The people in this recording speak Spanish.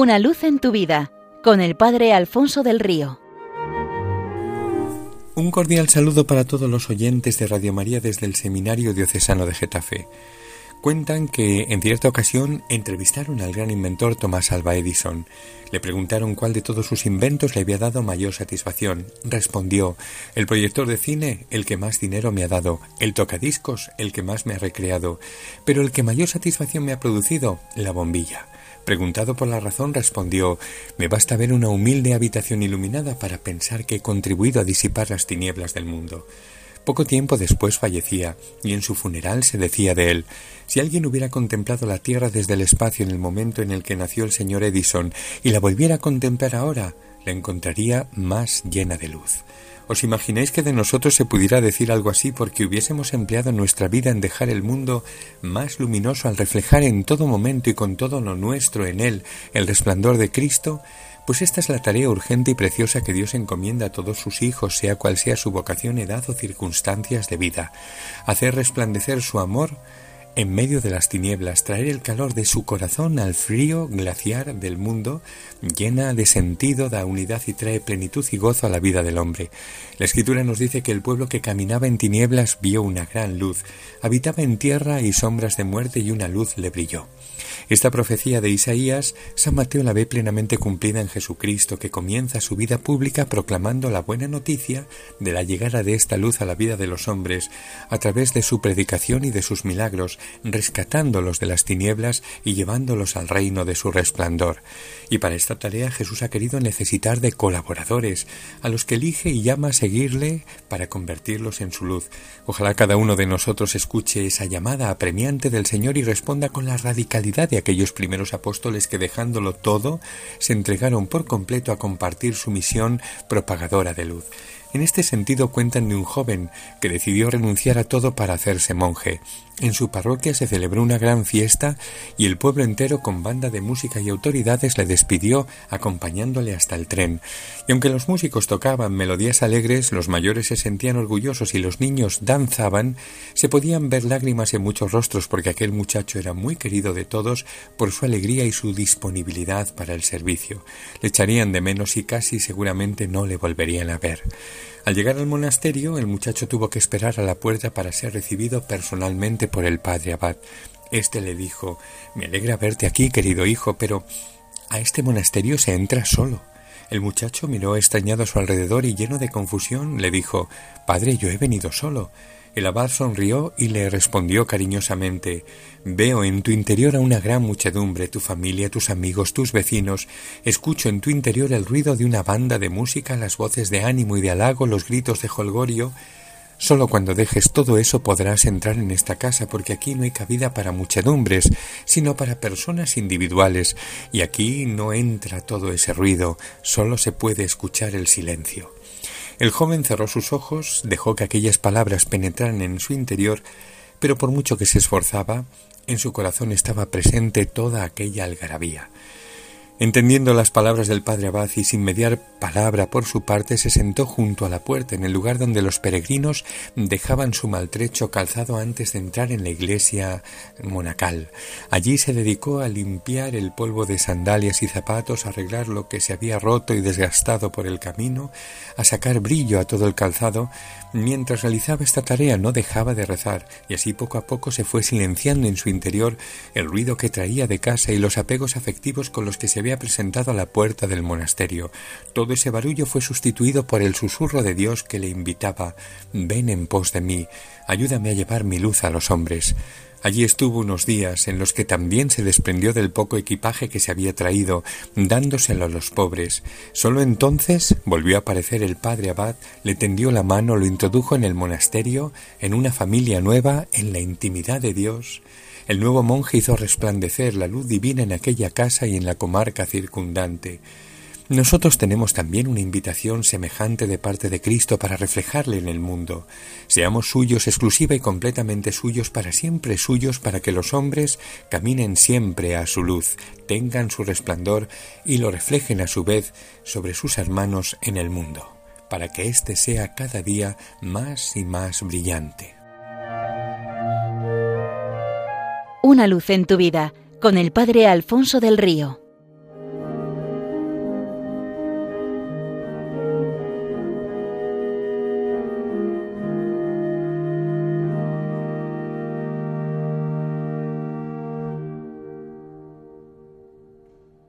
Una luz en tu vida con el Padre Alfonso del Río. Un cordial saludo para todos los oyentes de Radio María desde el Seminario Diocesano de Getafe. Cuentan que en cierta ocasión entrevistaron al gran inventor Tomás Alva Edison. Le preguntaron cuál de todos sus inventos le había dado mayor satisfacción. Respondió, el proyector de cine, el que más dinero me ha dado, el tocadiscos, el que más me ha recreado, pero el que mayor satisfacción me ha producido, la bombilla. Preguntado por la razón, respondió Me basta ver una humilde habitación iluminada para pensar que he contribuido a disipar las tinieblas del mundo. Poco tiempo después fallecía, y en su funeral se decía de él Si alguien hubiera contemplado la Tierra desde el espacio en el momento en el que nació el señor Edison y la volviera a contemplar ahora, la encontraría más llena de luz. ¿Os imagináis que de nosotros se pudiera decir algo así porque hubiésemos empleado nuestra vida en dejar el mundo más luminoso al reflejar en todo momento y con todo lo nuestro en él el resplandor de Cristo? Pues esta es la tarea urgente y preciosa que Dios encomienda a todos sus hijos, sea cual sea su vocación, edad o circunstancias de vida. Hacer resplandecer su amor en medio de las tinieblas, traer el calor de su corazón al frío glaciar del mundo, llena de sentido, da unidad y trae plenitud y gozo a la vida del hombre. La escritura nos dice que el pueblo que caminaba en tinieblas vio una gran luz, habitaba en tierra y sombras de muerte y una luz le brilló. Esta profecía de Isaías, San Mateo la ve plenamente cumplida en Jesucristo, que comienza su vida pública proclamando la buena noticia de la llegada de esta luz a la vida de los hombres, a través de su predicación y de sus milagros, rescatándolos de las tinieblas y llevándolos al reino de su resplandor. Y para esta tarea Jesús ha querido necesitar de colaboradores, a los que elige y llama a seguirle para convertirlos en su luz. Ojalá cada uno de nosotros escuche esa llamada apremiante del Señor y responda con la radicalidad de aquellos primeros apóstoles que dejándolo todo se entregaron por completo a compartir su misión propagadora de luz. En este sentido cuentan de un joven que decidió renunciar a todo para hacerse monje. En su parroquia se celebró una gran fiesta y el pueblo entero con banda de música y autoridades le despidió acompañándole hasta el tren. Y aunque los músicos tocaban melodías alegres, los mayores se sentían orgullosos y los niños danzaban, se podían ver lágrimas en muchos rostros porque aquel muchacho era muy querido de todos por su alegría y su disponibilidad para el servicio. Le echarían de menos y casi seguramente no le volverían a ver. Al llegar al monasterio, el muchacho tuvo que esperar a la puerta para ser recibido personalmente por el padre abad. Este le dijo Me alegra verte aquí, querido hijo, pero a este monasterio se entra solo. El muchacho miró extrañado a su alrededor y lleno de confusión le dijo Padre, yo he venido solo. El abad sonrió y le respondió cariñosamente Veo en tu interior a una gran muchedumbre, tu familia, tus amigos, tus vecinos. Escucho en tu interior el ruido de una banda de música, las voces de ánimo y de halago, los gritos de holgorio. Solo cuando dejes todo eso podrás entrar en esta casa, porque aquí no hay cabida para muchedumbres, sino para personas individuales, y aquí no entra todo ese ruido, solo se puede escuchar el silencio. El joven cerró sus ojos, dejó que aquellas palabras penetraran en su interior, pero por mucho que se esforzaba, en su corazón estaba presente toda aquella algarabía. Entendiendo las palabras del padre Abad y sin mediar palabra por su parte, se sentó junto a la puerta, en el lugar donde los peregrinos dejaban su maltrecho calzado antes de entrar en la iglesia monacal. Allí se dedicó a limpiar el polvo de sandalias y zapatos, a arreglar lo que se había roto y desgastado por el camino, a sacar brillo a todo el calzado. Mientras realizaba esta tarea no dejaba de rezar, y así poco a poco se fue silenciando en su interior el ruido que traía de casa y los apegos afectivos con los que se había presentado a la puerta del monasterio. Ese barullo fue sustituido por el susurro de Dios que le invitaba Ven en pos de mí, ayúdame a llevar mi luz a los hombres. Allí estuvo unos días en los que también se desprendió del poco equipaje que se había traído, dándoselo a los pobres. Solo entonces volvió a aparecer el padre abad, le tendió la mano, lo introdujo en el monasterio, en una familia nueva, en la intimidad de Dios. El nuevo monje hizo resplandecer la luz divina en aquella casa y en la comarca circundante. Nosotros tenemos también una invitación semejante de parte de Cristo para reflejarle en el mundo. Seamos suyos exclusiva y completamente suyos para siempre suyos para que los hombres caminen siempre a su luz, tengan su resplandor y lo reflejen a su vez sobre sus hermanos en el mundo, para que éste sea cada día más y más brillante. Una luz en tu vida con el Padre Alfonso del Río.